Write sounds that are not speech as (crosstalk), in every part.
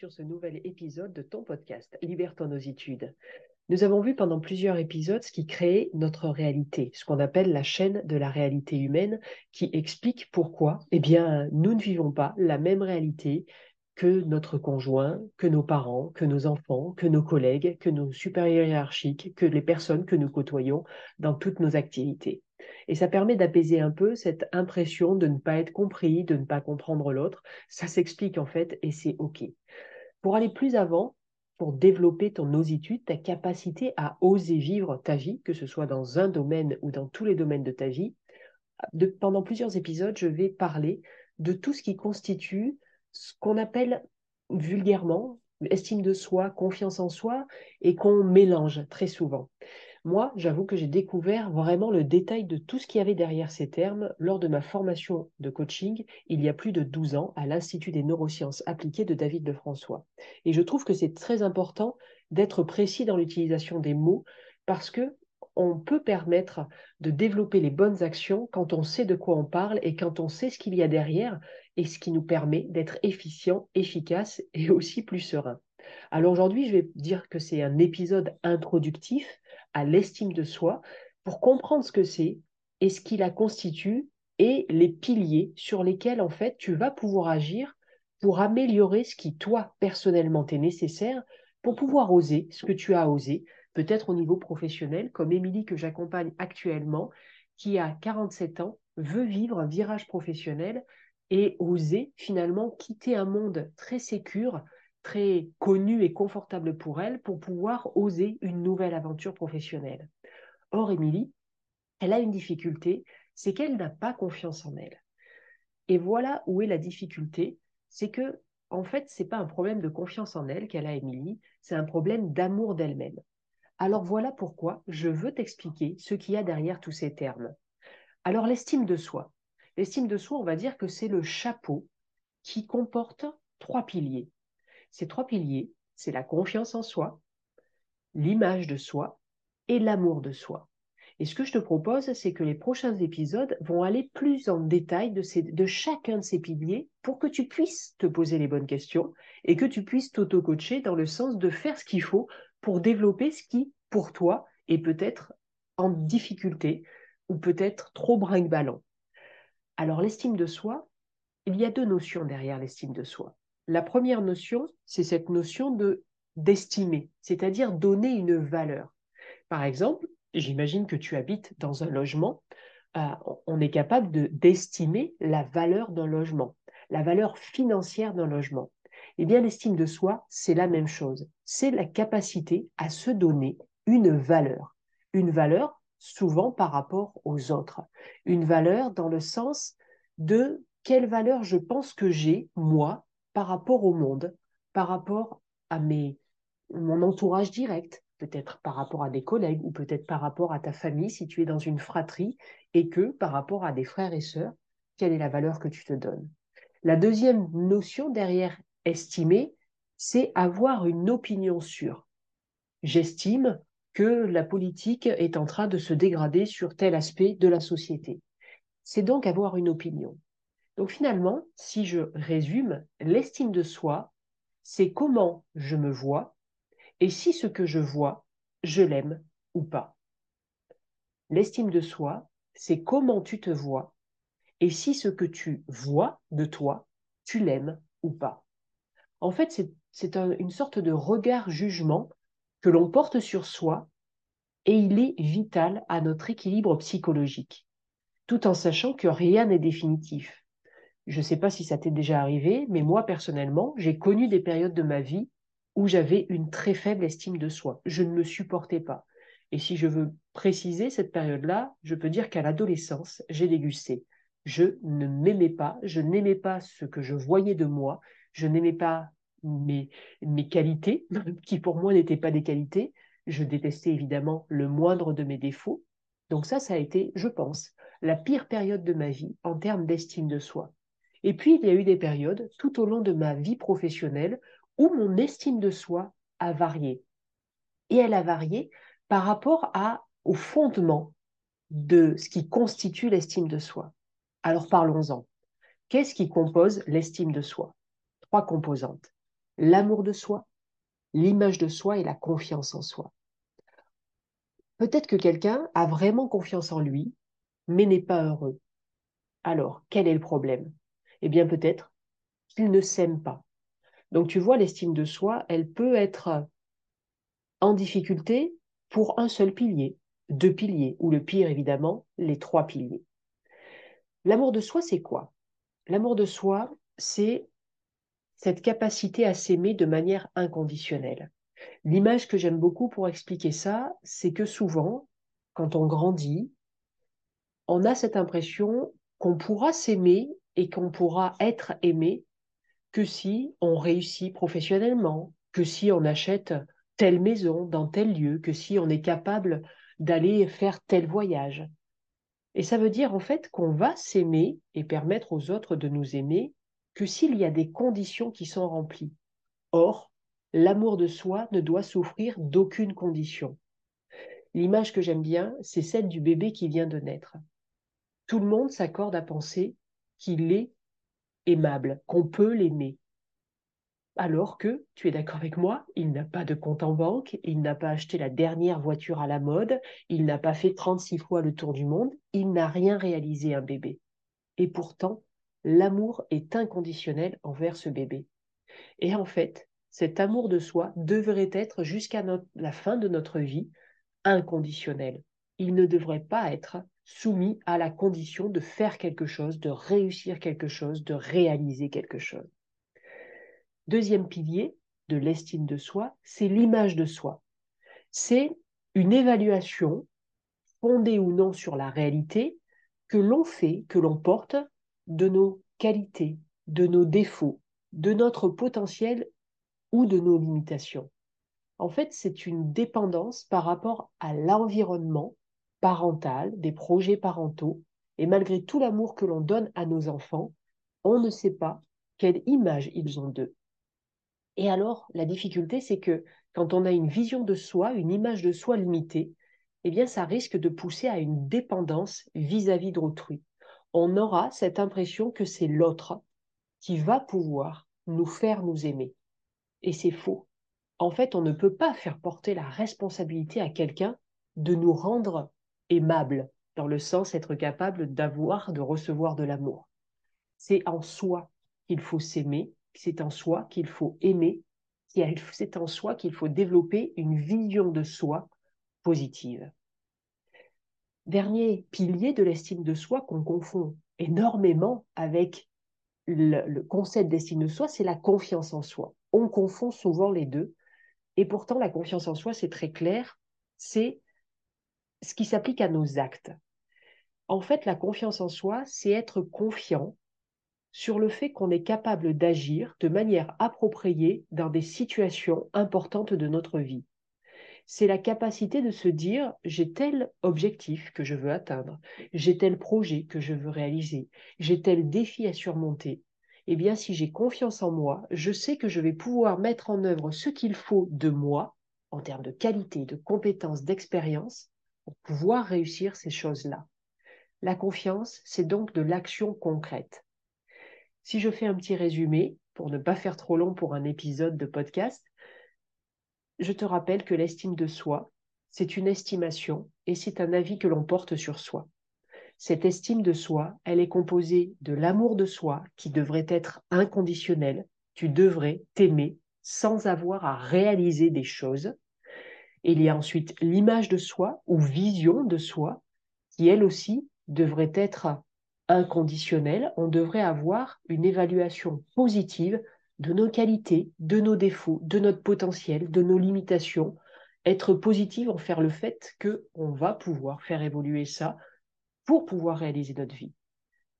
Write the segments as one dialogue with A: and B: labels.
A: sur ce nouvel épisode de ton podcast Libère ton ositude. Nous avons vu pendant plusieurs épisodes ce qui crée notre réalité, ce qu'on appelle la chaîne de la réalité humaine, qui explique pourquoi eh bien, nous ne vivons pas la même réalité que notre conjoint, que nos parents, que nos enfants, que nos collègues, que nos supérieurs hiérarchiques, que les personnes que nous côtoyons dans toutes nos activités. Et ça permet d'apaiser un peu cette impression de ne pas être compris, de ne pas comprendre l'autre. Ça s'explique en fait et c'est OK. Pour aller plus avant, pour développer ton ositude, ta capacité à oser vivre ta vie, que ce soit dans un domaine ou dans tous les domaines de ta vie, pendant plusieurs épisodes, je vais parler de tout ce qui constitue ce qu'on appelle vulgairement estime de soi, confiance en soi, et qu'on mélange très souvent. Moi, j'avoue que j'ai découvert vraiment le détail de tout ce qu'il y avait derrière ces termes lors de ma formation de coaching il y a plus de 12 ans à l'Institut des neurosciences appliquées de David de François. Et je trouve que c'est très important d'être précis dans l'utilisation des mots parce que on peut permettre de développer les bonnes actions quand on sait de quoi on parle et quand on sait ce qu'il y a derrière et ce qui nous permet d'être efficient, efficace et aussi plus serein. Alors aujourd'hui, je vais dire que c'est un épisode introductif à l'estime de soi pour comprendre ce que c'est et ce qui la constitue et les piliers sur lesquels en fait tu vas pouvoir agir pour améliorer ce qui toi personnellement est nécessaire pour pouvoir oser ce que tu as osé, peut-être au niveau professionnel, comme Émilie que j'accompagne actuellement, qui a 47 ans, veut vivre un virage professionnel et oser finalement quitter un monde très sécure très connue et confortable pour elle pour pouvoir oser une nouvelle aventure professionnelle. Or, Émilie, elle a une difficulté, c'est qu'elle n'a pas confiance en elle. Et voilà où est la difficulté, c'est que en fait, c'est pas un problème de confiance en elle qu'elle a Émilie, c'est un problème d'amour d'elle-même. Alors voilà pourquoi je veux t'expliquer ce qu'il y a derrière tous ces termes. Alors l'estime de soi. L'estime de soi, on va dire que c'est le chapeau qui comporte trois piliers. Ces trois piliers, c'est la confiance en soi, l'image de soi et l'amour de soi. Et ce que je te propose, c'est que les prochains épisodes vont aller plus en détail de, chacun de ces piliers pour que tu puisses te poser les bonnes questions et que tu puisses t'auto-coacher dans le sens de faire ce qu'il faut pour développer ce qui, pour toi, est peut-être en difficulté ou peut-être trop brinque-ballant. Alors l'estime de soi, il y a deux notions derrière l'estime de soi. La première notion, c'est cette notion de d'estimer, c'est-à-dire donner une valeur. Par exemple, j'imagine que tu habites dans un logement, euh, on est capable de d'estimer la valeur d'un logement, la valeur financière d'un logement. Eh bien, l'estime de soi, c'est la même chose. C'est la capacité à se donner une valeur. Une valeur souvent par rapport aux autres. Une valeur dans le sens de quelle valeur je pense que j'ai, moi, par rapport au monde, par rapport à mes, mon entourage direct, peut-être par rapport à des collègues ou peut-être par rapport à ta famille si tu es dans une fratrie et que par rapport à des frères et sœurs, quelle est la valeur que tu te donnes. La deuxième notion derrière estimer, c'est avoir une opinion sûre. J'estime que la politique est en train de se dégrader sur tel aspect de la société. C'est donc avoir une opinion. Donc finalement, si je résume, l'estime de soi, c'est comment je me vois et si ce que je vois, je l'aime ou pas. L'estime de soi, c'est comment tu te vois et si ce que tu vois de toi, tu l'aimes ou pas. En fait, c'est une sorte de regard-jugement que l'on porte sur soi et il est vital à notre équilibre psychologique, tout en sachant que rien n'est définitif. Je ne sais pas si ça t'est déjà arrivé, mais moi personnellement, j'ai connu des périodes de ma vie où j'avais une très faible estime de soi. Je ne me supportais pas. Et si je veux préciser cette période-là, je peux dire qu'à l'adolescence, j'ai dégusté. Je ne m'aimais pas, je n'aimais pas ce que je voyais de moi, je n'aimais pas mes, mes qualités, (laughs) qui pour moi n'étaient pas des qualités. Je détestais évidemment le moindre de mes défauts. Donc ça, ça a été, je pense, la pire période de ma vie en termes d'estime de soi. Et puis, il y a eu des périodes tout au long de ma vie professionnelle où mon estime de soi a varié. Et elle a varié par rapport à, au fondement de ce qui constitue l'estime de soi. Alors parlons-en. Qu'est-ce qui compose l'estime de soi? Trois composantes. l'amour de soi, l'image de soi et la confiance en soi. Peut-être que quelqu'un a vraiment confiance en lui, mais n'est pas heureux. Alors, quel est le problème? Eh bien, peut-être qu'il ne s'aime pas. Donc, tu vois, l'estime de soi, elle peut être en difficulté pour un seul pilier, deux piliers, ou le pire, évidemment, les trois piliers. L'amour de soi, c'est quoi? L'amour de soi, c'est cette capacité à s'aimer de manière inconditionnelle. L'image que j'aime beaucoup pour expliquer ça, c'est que souvent, quand on grandit, on a cette impression qu'on pourra s'aimer et qu'on pourra être aimé que si on réussit professionnellement, que si on achète telle maison dans tel lieu, que si on est capable d'aller faire tel voyage. Et ça veut dire en fait qu'on va s'aimer et permettre aux autres de nous aimer que s'il y a des conditions qui sont remplies. Or, l'amour de soi ne doit souffrir d'aucune condition. L'image que j'aime bien, c'est celle du bébé qui vient de naître. Tout le monde s'accorde à penser qu'il est aimable, qu'on peut l'aimer. Alors que, tu es d'accord avec moi, il n'a pas de compte en banque, il n'a pas acheté la dernière voiture à la mode, il n'a pas fait 36 fois le tour du monde, il n'a rien réalisé un bébé. Et pourtant, l'amour est inconditionnel envers ce bébé. Et en fait, cet amour de soi devrait être jusqu'à la fin de notre vie inconditionnel. Il ne devrait pas être soumis à la condition de faire quelque chose, de réussir quelque chose, de réaliser quelque chose. Deuxième pilier de l'estime de soi, c'est l'image de soi. C'est une évaluation fondée ou non sur la réalité que l'on fait, que l'on porte de nos qualités, de nos défauts, de notre potentiel ou de nos limitations. En fait, c'est une dépendance par rapport à l'environnement parental, des projets parentaux, et malgré tout l'amour que l'on donne à nos enfants, on ne sait pas quelle image ils ont d'eux. Et alors, la difficulté, c'est que quand on a une vision de soi, une image de soi limitée, eh bien, ça risque de pousser à une dépendance vis-à-vis d'autrui. On aura cette impression que c'est l'autre qui va pouvoir nous faire nous aimer. Et c'est faux. En fait, on ne peut pas faire porter la responsabilité à quelqu'un de nous rendre aimables, dans le sens être capable d'avoir, de recevoir de l'amour. C'est en soi qu'il faut s'aimer, c'est en soi qu'il faut aimer, c'est en soi qu'il faut développer une vision de soi positive. Dernier pilier de l'estime de soi qu'on confond énormément avec le, concept d'estime de soi, c'est la confiance en soi. On confond souvent les deux. Et pourtant, la confiance en soi, c'est très clair, c'est ce qui s'applique à nos actes. En fait, la confiance en soi, c'est être confiant sur le fait qu'on est capable d'agir de manière appropriée dans des situations importantes de notre vie. C'est la capacité de se dire j'ai tel objectif que je veux atteindre, j'ai tel projet que je veux réaliser, j'ai tel défi à surmonter. Eh bien, si j'ai confiance en moi, je sais que je vais pouvoir mettre en œuvre ce qu'il faut de moi en termes de qualité, de compétences, d'expérience pouvoir réussir ces choses-là. La confiance, c'est donc de l'action concrète. Si je fais un petit résumé, pour ne pas faire trop long pour un épisode de podcast, je te rappelle que l'estime de soi, c'est une estimation et c'est un avis que l'on porte sur soi. Cette estime de soi, elle est composée de l'amour de soi qui devrait être inconditionnel. Tu devrais t'aimer sans avoir à réaliser des choses. Il y a ensuite l'image de soi ou vision de soi qui, elle aussi, devrait être inconditionnel, on devrait avoir une évaluation positive de nos qualités, de nos défauts, de notre potentiel, de nos limitations. Être positive en faire le fait qu'on va pouvoir faire évoluer ça pour pouvoir réaliser notre vie.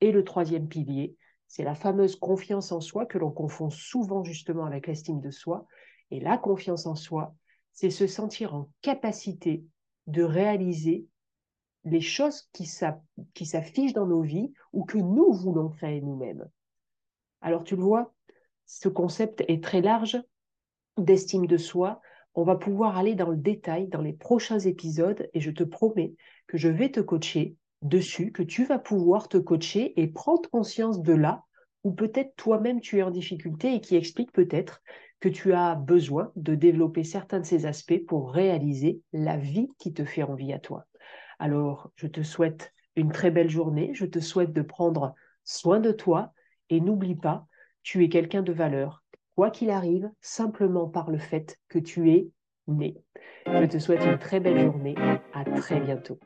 A: Et le troisième pilier, c'est la fameuse confiance en soi que l'on confond souvent justement avec l'estime de soi. Et la confiance en soi, c'est se sentir en capacité de réaliser les choses qui s'affichent dans nos vies ou que nous voulons créer nous-mêmes. Alors tu le vois, ce concept est très large d'estime de soi. On va pouvoir aller dans le détail dans les prochains épisodes et je te promets que je vais te coacher dessus, que tu vas pouvoir te coacher et prendre conscience de là où peut-être toi-même tu es en difficulté et qui explique peut-être que tu as besoin de développer certains de ces aspects pour réaliser la vie qui te fait envie à toi. Alors, je te souhaite une très belle journée, je te souhaite de prendre soin de toi et n'oublie pas, tu es quelqu'un de valeur, quoi qu'il arrive, simplement par le fait que tu es né. Je te souhaite une très belle journée, à très bientôt.